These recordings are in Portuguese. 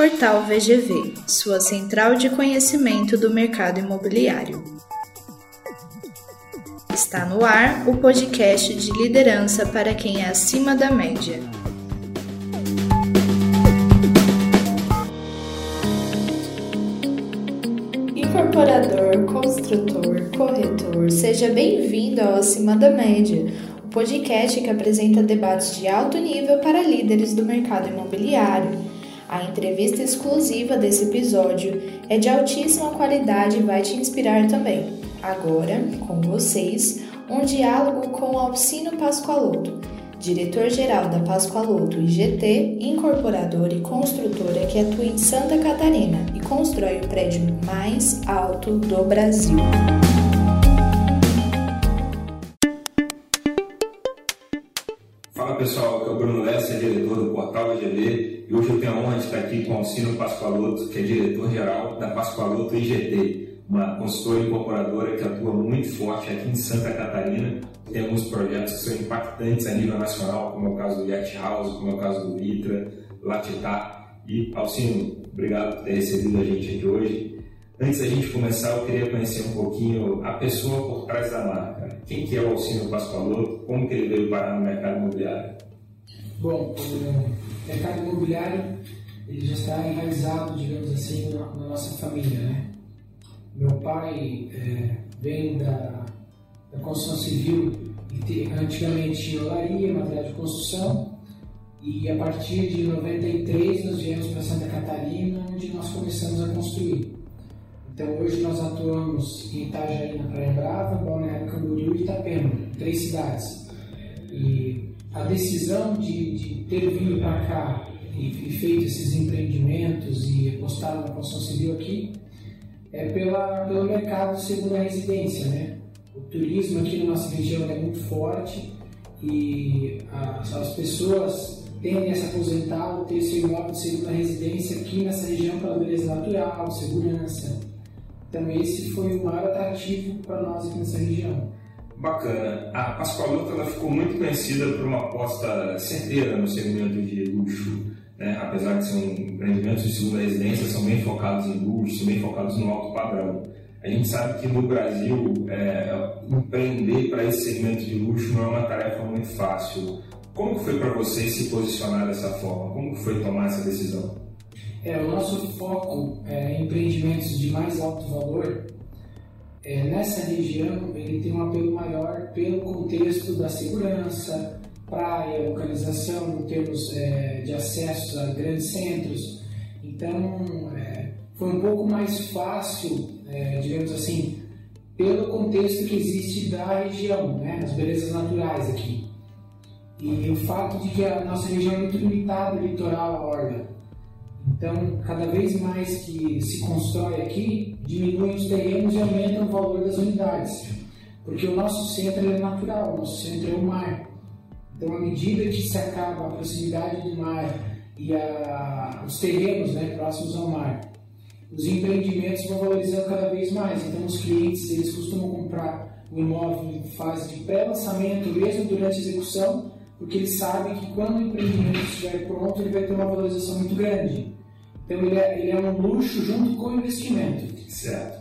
Portal VGV, sua central de conhecimento do mercado imobiliário. Está no ar o podcast de liderança para quem é acima da média. Incorporador, construtor, corretor, seja bem-vindo ao Acima da Média, o podcast que apresenta debates de alto nível para líderes do mercado imobiliário. A entrevista exclusiva desse episódio é de altíssima qualidade e vai te inspirar também. Agora, com vocês, um diálogo com Alcino Pascoaloto, diretor-geral da Pascoaloto IGT, incorporadora e construtora que atua em Santa Catarina e constrói o prédio mais alto do Brasil. Fala pessoal, aqui é o Bruno Lessa, diretor do Portal IGV e hoje eu tenho a honra de estar aqui com o Alcino Pascoaloto, que é diretor-geral da Pascoaloto IGT, uma consultora incorporadora que atua muito forte aqui em Santa Catarina. Tem alguns projetos que são impactantes a nível nacional, como é o caso do Yacht House, como é o caso do Vitra, Latitar. E Alcino, obrigado por ter recebido a gente aqui hoje. Antes da gente começar, eu queria conhecer um pouquinho a pessoa por trás da marca. Quem que é o Alcino Pascoaloto? Como que ele veio parar no mercado imobiliário? Bom, o mercado imobiliário ele já está enraizado, digamos assim, na, na nossa família, né? Meu pai é, vem da, da construção civil e antigamente tinha olaria, material de construção, e a partir de 93 nós viemos para Santa Catarina, onde nós começamos a construir. Então hoje nós atuamos em Itajaí, na Praia Brava, Balneário Camboriú e Itapema, três cidades. E a decisão de, de ter vindo para cá e, e, feito esses empreendimentos e apostado na construção civil aqui é pela, pelo mercado de segunda residência, né? O turismo aqui na nossa região é muito forte e as, as pessoas tendem a se aposentar ou ter seu imóvel de segunda residência aqui nessa região pela beleza natural, segurança, então esse foi o maior atrativo para nós aqui nessa região. Bacana. A Pascoaloto ela ficou muito conhecida por uma aposta certeira no segmento de luxo. Né? Apesar de ser empreendimentos de segunda residência, são bem focados em luxo, são bem focados no alto padrão. A gente sabe que no Brasil, é, empreender para esse segmento de luxo não é uma tarefa muito fácil. Como foi para vocês se posicionar dessa forma? Como foi tomar essa decisão? É, o nosso foco é, em empreendimentos de mais alto valor, é, nessa região ele tem um apelo maior pelo contexto da segurança, praia, localização em termos é, de acesso a grandes centros. Então, é, foi um pouco mais fácil, é, digamos assim, pelo contexto que existe da região, né, as belezas naturais aqui. E o fato de que a nossa região é muito limitada, litoral, a orla. Então, cada vez mais que se constrói aqui, diminuem os terrenos e aumentam o valor das unidades. Porque o nosso centro é natural, o nosso centro é o mar. Então, à medida que se acaba a proximidade do mar e a, os terrenos né, próximos ao mar, os empreendimentos vão valorizando cada vez mais. Então, os clientes eles costumam comprar o imóvel em fase de pré-lançamento, mesmo durante a execução, porque eles sabem que quando o empreendimento estiver pronto, ele vai ter uma valorização muito grande. Então ele é, ele é um luxo junto com o investimento. Certo.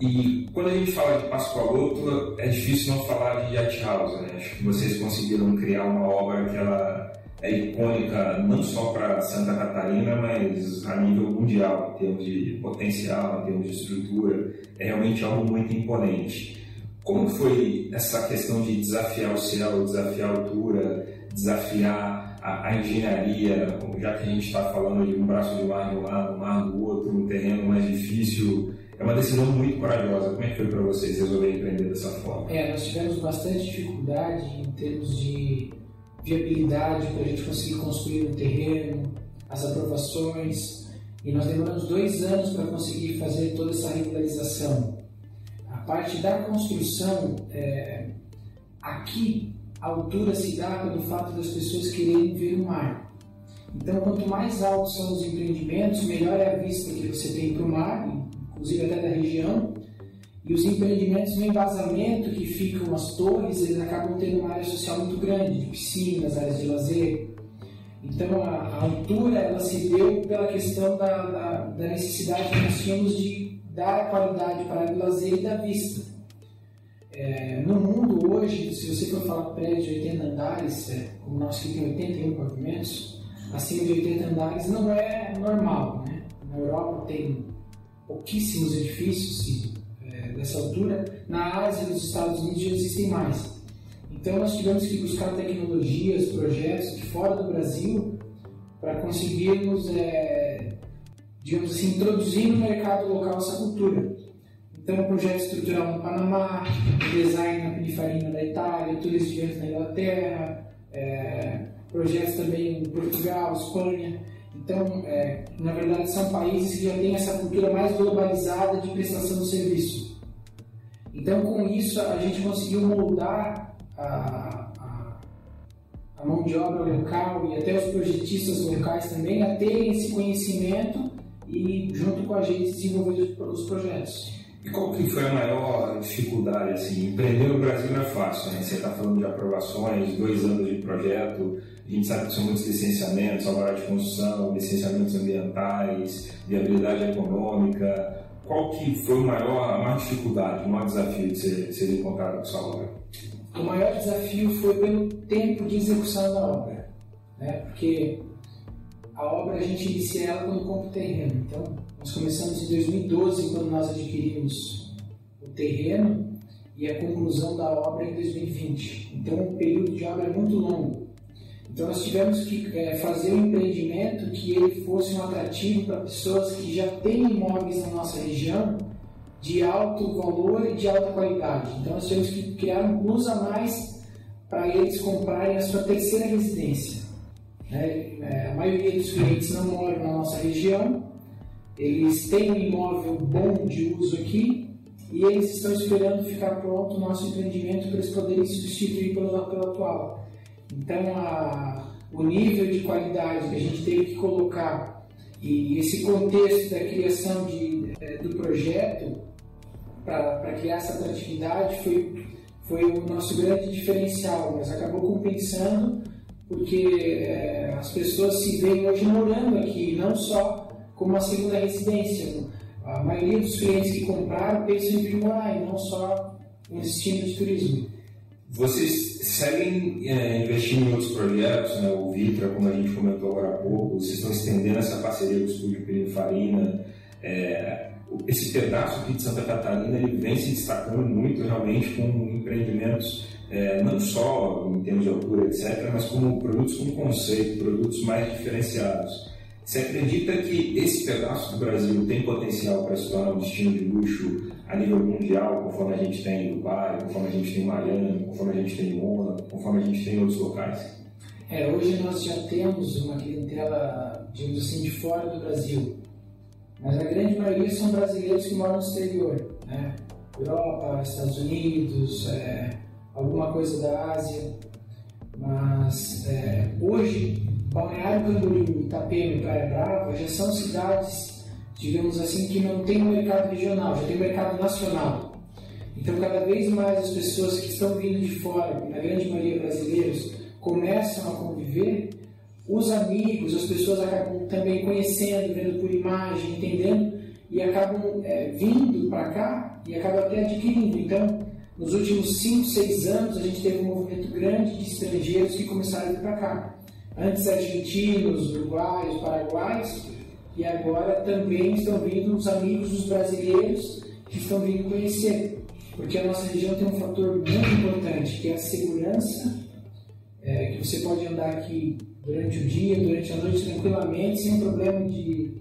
E quando a gente fala de Pascoaloto, é difícil não falar de Yacht House, né? Acho que vocês conseguiram criar uma obra que ela é icônica não só para Santa Catarina, mas a nível mundial, em termos de potencial, em termos de estrutura. É realmente algo muito imponente. Como foi essa questão de desafiar o céu, desafiar a altura, desafiar a, a engenharia, já que a gente está falando de um braço de mar de um lado, um mar do outro, um terreno mais difícil? É uma decisão muito corajosa. Como é que foi para vocês resolver empreender dessa forma? É, nós tivemos bastante dificuldade em termos de viabilidade para a gente conseguir construir um terreno, as aprovações, e nós demoramos dois anos para conseguir fazer toda essa regularização parte da construção, é, aqui a altura se dá pelo fato das pessoas quererem ver o mar. Então, quanto mais altos são os empreendimentos, melhor é a vista que você tem para o mar, inclusive até da região. E os empreendimentos no embasamento que ficam as torres, eles acabam tendo uma área social muito grande, de piscinas, áreas de lazer. Então a, a altura ela se deu pela questão da, da, da, necessidade que nós tínhamos de dar qualidade para o lazer e da vista. É, no mundo hoje, se você for falar prédio de 80 andares, é, como nós que tem 81 pavimentos, acima de 80 andares não é normal. Né? Na Europa tem pouquíssimos edifícios é, dessa altura, na Ásia e nos Estados Unidos já existem mais. Então nós tivemos que buscar tecnologias, projetos de fora do Brasil para conseguirmos, é, digamos assim, introduzir no mercado local essa cultura. Então, projeto estrutural no Panamá, design na Pininfarina da Itália, turismo de na Inglaterra, é, projetos também em Portugal, Espanha. Então, é, na verdade, são países que já têm essa cultura mais globalizada de prestação de serviço. Então, com isso, a gente conseguiu moldar a, a, a mão de obra local e até os projetistas locais também a terem esse conhecimento e, junto com a gente, desenvolver os projetos. E qual que foi a maior dificuldade? Assim, empreender no Brasil não é fácil, né? Você está falando de aprovações, dois anos de projeto, a gente sabe que são muitos licenciamentos, alvará de construção, licenciamentos ambientais, viabilidade econômica. Qual que foi a maior, a maior dificuldade, o maior desafio de ser encontrado com sua obra? o maior desafio foi pelo tempo de execução da obra, né? porque a obra a gente inicia ela quando compra o terreno. Então, nós começamos em 2012, quando nós adquirimos o terreno, e a conclusão da obra em 2020. Então, o período de obra é muito longo. Então, nós tivemos que é, fazer um empreendimento que ele fosse um atrativo para pessoas que já têm imóveis na nossa região de alto valor e de alta qualidade. Então nós temos que criar um plus a mais para eles comprarem a sua terceira residência. Né? É, a maioria dos clientes não moram na nossa região, eles têm um imóvel bom de uso aqui e eles estão esperando ficar pronto o nosso empreendimento para eles poderem substituir pelo, pelo atual. Então a, o nível de qualidade que a gente teve que colocar e esse contexto da criação de, é, do projeto para criar essa atratividade foi, foi o nosso grande diferencial, mas acabou compensando porque é, as pessoas se veem hoje morando aqui, não só como uma segunda residência. A maioria dos clientes que compraram pensam em vir morar e não só destino de turismo. Vocês seguem é, investindo em outros projetos, né? o Vitra, como a gente comentou agora há pouco, vocês estão estendendo essa parceria com o Estúdio Pininfarina. É, esse pedaço aqui de Santa Catarina ele vem se destacando muito realmente com empreendimentos é, não só em termos de altura, etc., mas como produtos com conceito, produtos mais diferenciados. Você acredita que esse pedaço do Brasil tem potencial para se tornar um destino de luxo a nível mundial, conforme a gente tem em Dubai, conforme a gente tem em Miami, conforme a gente tem em Mônaco, conforme a gente tem em outros locais? É, hoje nós já temos uma clientela, digamos assim, de fora do Brasil. Mas a grande maioria são brasileiros que moram no exterior, né? Europa, Estados Unidos, é, alguma coisa da Ásia. Mas é, hoje, Balneário Camboriú, Itapema e Praia Brava já são cidades, digamos assim, que não um mercado regional, já tem mercado nacional. Então, cada vez mais as pessoas que estão vindo de fora, na grande maioria brasileiros, começam a conviver os amigos, as pessoas acabam também conhecendo, vendo por imagem, entendendo e acabam é, vindo para cá e acabam até adquirindo. Então, nos últimos 5, 6 anos, a gente teve um movimento grande de estrangeiros que começaram a vir para cá. Antes argentinos, uruguaios, paraguaios, e agora também estão vindo os amigos dos brasileiros que estão vindo conhecer. Porque a nossa região tem um fator muito importante, que é a segurança, é, que você pode andar aqui durante o dia, durante a noite tranquilamente, sem problema de,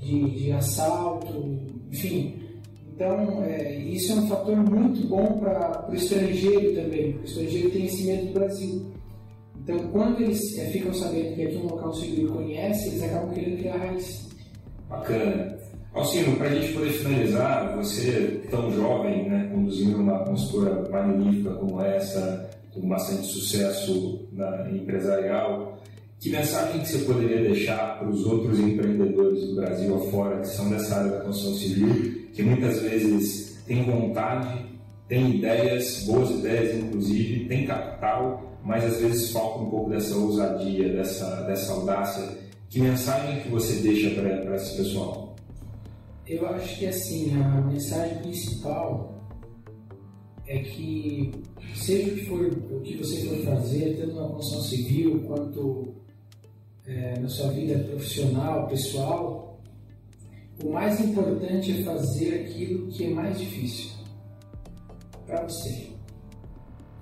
de, de assalto, enfim. Então, é, isso é um fator muito bom para o estrangeiro também, porque o estrangeiro tem esse medo do Brasil. Então, quando eles é, ficam sabendo que aqui é um local seguro conhece, eles acabam querendo criar raiz. Bacana. Alcino, para a gente poder finalizar, você tão jovem, né, conduzindo uma consultora magnífica como essa, com bastante sucesso na, empresarial, que mensagem que você poderia deixar para os outros empreendedores do Brasil afora que são dessa área da construção civil, que muitas vezes têm vontade, têm ideias, boas ideias inclusive, têm capital, mas às vezes falta um pouco dessa ousadia, dessa, dessa audácia. Que mensagem que você deixa para esse pessoal? Eu acho que assim, a mensagem principal é que seja o que for o que você for fazer, tanto na construção civil quanto é, na sua vida profissional, pessoal, o mais importante é fazer aquilo que é mais difícil para você.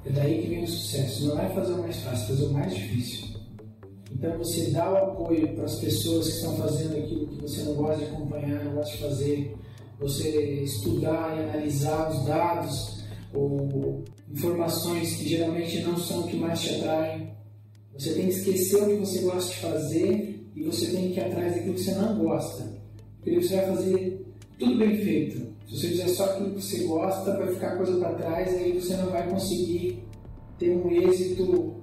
É daí que vem o sucesso. Não é fazer o mais fácil, fazer o mais difícil. Então você dá o apoio para as pessoas que estão fazendo aquilo que você não gosta de acompanhar, não gosta de fazer. Você estudar e analisar os dados ou informações que geralmente não são o que mais te atraem. Você tem que esquecer o que você gosta de fazer e você tem que ir atrás daquilo que você não gosta. Porque você vai fazer tudo bem feito. Se você fizer só aquilo que você gosta, vai ficar coisa para trás e aí você não vai conseguir ter um êxito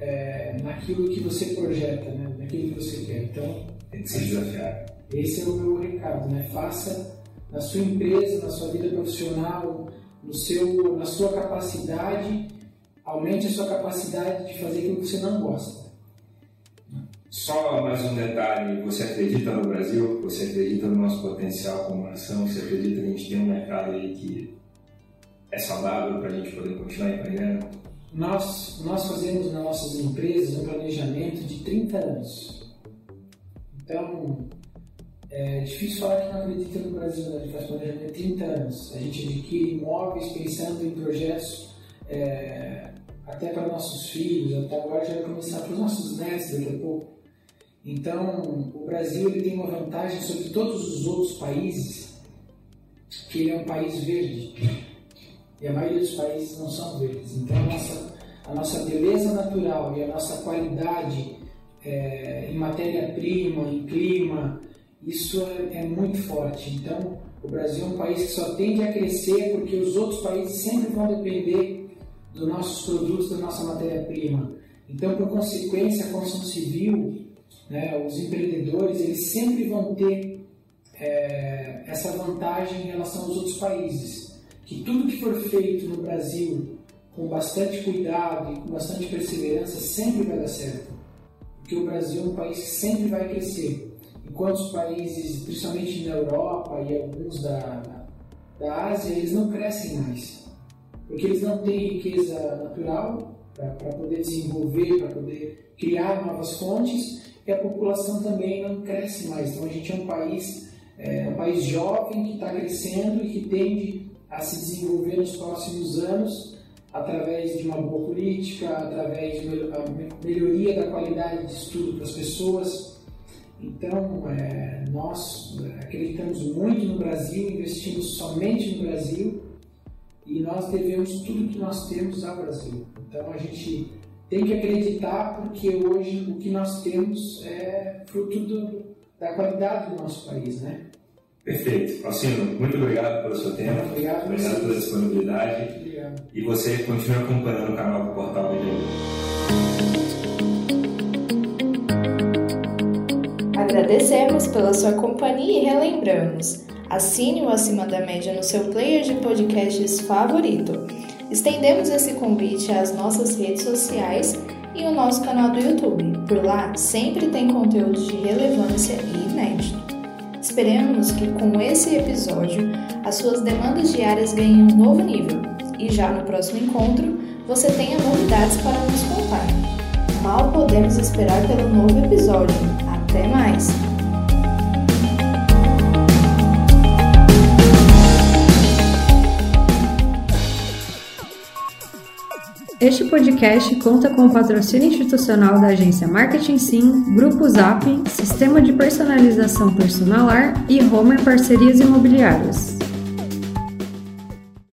é, naquilo que você projeta, né? naquilo que você quer. Então, tem que se desafiar. Esse é o meu recado, né? Faça na sua empresa, na sua vida profissional, no seu, na sua capacidade, aumente a sua capacidade de fazer aquilo que você não gosta. Só mais um detalhe: você acredita no Brasil? Você acredita no nosso potencial como nação? Você acredita que a gente tem um mercado aí que é saudável para a gente poder continuar empreendendo? Nós, nós fazemos nas nossas empresas um planejamento de 30 anos. Então, é difícil falar que não acredita no Brasil, né? a gente faz planejamento de 30 anos. A gente adquire imóveis pensando em projetos é, até para nossos filhos, até agora já vai começar para os nossos netos daqui a pouco. Então, o Brasil ele tem uma vantagem sobre todos os outros países, que ele é um país verde. E a maioria dos países não são verdes. Então, a nossa, a nossa beleza natural e a nossa qualidade é, em matéria-prima, em clima, isso é, é muito forte. Então, o Brasil é um país que só tende a crescer porque os outros países sempre vão depender dos nossos produtos, da nossa matéria-prima. Então, por consequência, a construção civil né, os empreendedores eles sempre vão ter é, essa vantagem em relação aos outros países, que tudo que for feito no Brasil com bastante cuidado e com bastante perseverança sempre vai dar certo, porque o Brasil é um país que sempre vai crescer, enquanto os países, principalmente na Europa e alguns da, da Ásia, eles não crescem mais, porque eles não têm riqueza natural para poder desenvolver, para poder criar novas fontes e a população também não cresce mais. Então a gente é um país, é, um país jovem que está crescendo e que tende a se desenvolver nos próximos anos através de uma boa política, através de melhoria da qualidade de estudo para as pessoas. Então, é, nós acreditamos muito no Brasil, investimos somente no Brasil e nós devemos tudo que nós temos ao Brasil. Então, a gente tem que acreditar porque hoje o que nós temos é fruto do, da qualidade do nosso país, né? Perfeito. Alcino, muito obrigado pelo seu tempo. Obrigado, obrigado pela disponibilidade. Obrigado. E você continue acompanhando o canal do Portal BGU. Agradecemos pela sua companhia e relembramos. Assine o Acima da Média no seu player de podcasts favorito. Estendemos esse convite às nossas redes sociais e o nosso canal do YouTube. Por lá sempre tem conteúdo de relevância e inédito. Esperamos que com esse episódio as suas demandas diárias ganhem um novo nível e já no próximo encontro você tenha novidades para nos contar. Mal podemos esperar pelo novo episódio. Até mais! Este podcast conta com o patrocínio institucional da agência Marketing Sim, Grupo Zap, Sistema de Personalização Personalar e Homer Parcerias Imobiliárias.